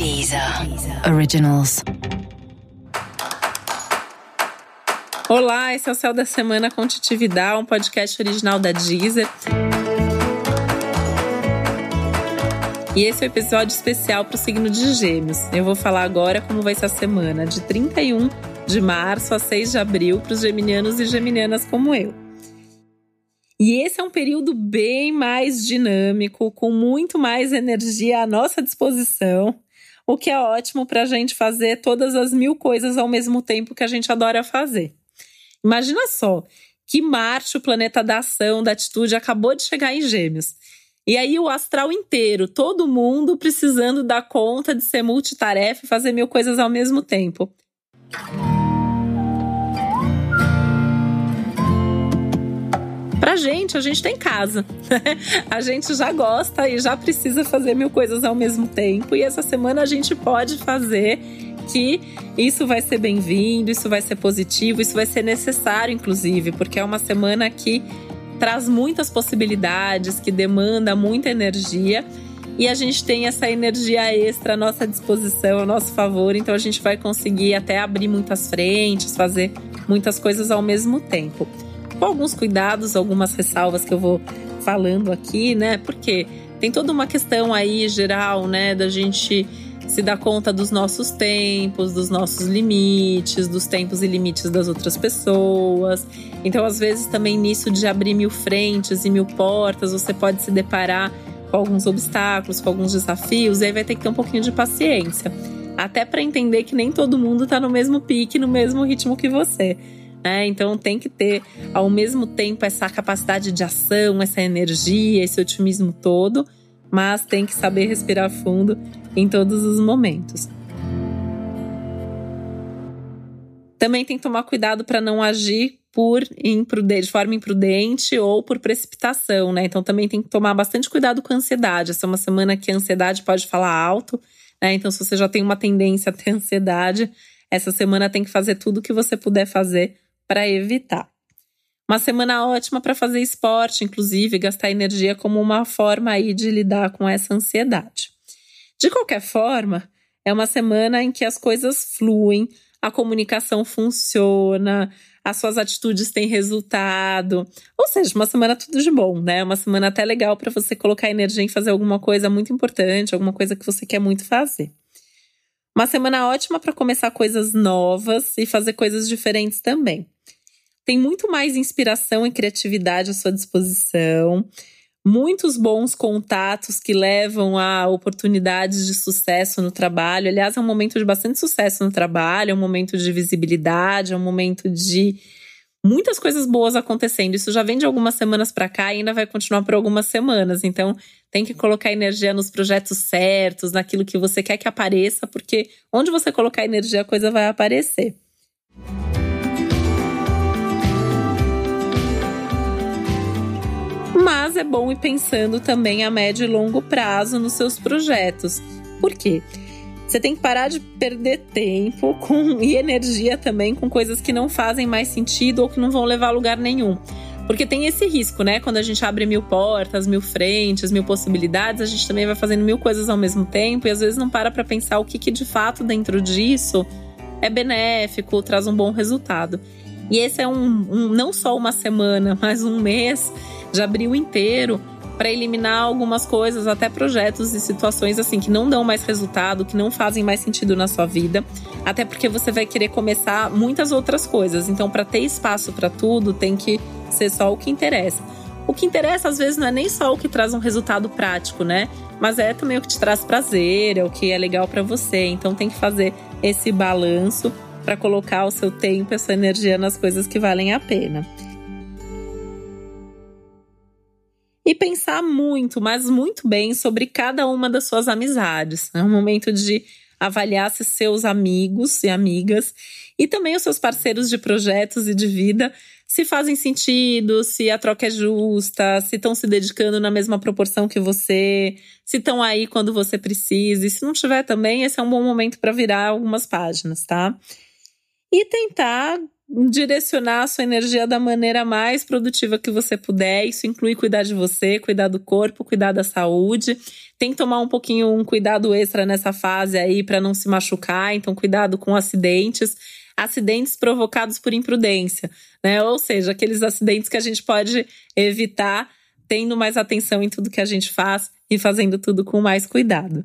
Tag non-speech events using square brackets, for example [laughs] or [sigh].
Deezer Originals. Olá, esse é o Céu da Semana com Titividade, um podcast original da Deezer. E esse é o um episódio especial para o signo de Gêmeos. Eu vou falar agora como vai ser a semana, de 31 de março a 6 de abril, para os geminianos e geminianas como eu. E esse é um período bem mais dinâmico, com muito mais energia à nossa disposição, o que é ótimo para a gente fazer todas as mil coisas ao mesmo tempo que a gente adora fazer. Imagina só que Marte, o planeta da ação, da atitude, acabou de chegar em Gêmeos. E aí o astral inteiro, todo mundo precisando dar conta de ser multitarefa e fazer mil coisas ao mesmo tempo. Pra gente, a gente tem casa. a gente já gosta e já precisa fazer mil coisas ao mesmo tempo. E essa semana a gente pode fazer que isso vai ser bem-vindo, isso vai ser positivo, isso vai ser necessário, inclusive, porque é uma semana que traz muitas possibilidades, que demanda muita energia. E a gente tem essa energia extra à nossa disposição, ao nosso favor, então a gente vai conseguir até abrir muitas frentes, fazer muitas coisas ao mesmo tempo. Com alguns cuidados, algumas ressalvas que eu vou falando aqui, né? Porque tem toda uma questão aí geral, né, da gente se dar conta dos nossos tempos, dos nossos limites, dos tempos e limites das outras pessoas. Então, às vezes, também nisso de abrir mil frentes e mil portas, você pode se deparar com alguns obstáculos, com alguns desafios, e aí vai ter que ter um pouquinho de paciência. Até para entender que nem todo mundo está no mesmo pique, no mesmo ritmo que você. Né? Então tem que ter ao mesmo tempo essa capacidade de ação, essa energia, esse otimismo todo, mas tem que saber respirar fundo em todos os momentos. Também tem que tomar cuidado para não agir por imprudente, de forma imprudente ou por precipitação, né? Então também tem que tomar bastante cuidado com a ansiedade. Essa é uma semana que a ansiedade pode falar alto, né? Então se você já tem uma tendência a ter ansiedade, essa semana tem que fazer tudo o que você puder fazer para evitar. Uma semana ótima para fazer esporte, inclusive gastar energia como uma forma aí de lidar com essa ansiedade. De qualquer forma, é uma semana em que as coisas fluem, a comunicação funciona, as suas atitudes têm resultado. Ou seja, uma semana tudo de bom, né? Uma semana até legal para você colocar energia em fazer alguma coisa muito importante, alguma coisa que você quer muito fazer. Uma semana ótima para começar coisas novas e fazer coisas diferentes também. Tem muito mais inspiração e criatividade à sua disposição muitos bons contatos que levam a oportunidades de sucesso no trabalho. Aliás, é um momento de bastante sucesso no trabalho, é um momento de visibilidade, é um momento de muitas coisas boas acontecendo. Isso já vem de algumas semanas para cá e ainda vai continuar por algumas semanas. Então, tem que colocar energia nos projetos certos, naquilo que você quer que apareça, porque onde você colocar energia, a coisa vai aparecer. mas é bom ir pensando também a médio e longo prazo nos seus projetos. Por quê? Você tem que parar de perder tempo com, e energia também com coisas que não fazem mais sentido ou que não vão levar a lugar nenhum. Porque tem esse risco, né? Quando a gente abre mil portas, mil frentes, mil possibilidades, a gente também vai fazendo mil coisas ao mesmo tempo e às vezes não para para pensar o que, que de fato dentro disso é benéfico, traz um bom resultado. E esse é um, um não só uma semana, [laughs] mas um mês de abril inteiro para eliminar algumas coisas, até projetos e situações assim que não dão mais resultado, que não fazem mais sentido na sua vida, até porque você vai querer começar muitas outras coisas. Então, para ter espaço para tudo, tem que ser só o que interessa. O que interessa às vezes não é nem só o que traz um resultado prático, né? Mas é também o que te traz prazer, é o que é legal para você. Então tem que fazer esse balanço para colocar o seu tempo, essa energia nas coisas que valem a pena. E pensar muito, mas muito bem sobre cada uma das suas amizades. É um momento de avaliar se seus amigos e amigas e também os seus parceiros de projetos e de vida se fazem sentido, se a troca é justa, se estão se dedicando na mesma proporção que você, se estão aí quando você precisa. E se não tiver também, esse é um bom momento para virar algumas páginas, tá? E tentar direcionar a sua energia da maneira mais produtiva que você puder. Isso inclui cuidar de você, cuidar do corpo, cuidar da saúde. Tem que tomar um pouquinho um cuidado extra nessa fase aí para não se machucar, então cuidado com acidentes, acidentes provocados por imprudência, né? Ou seja, aqueles acidentes que a gente pode evitar tendo mais atenção em tudo que a gente faz e fazendo tudo com mais cuidado.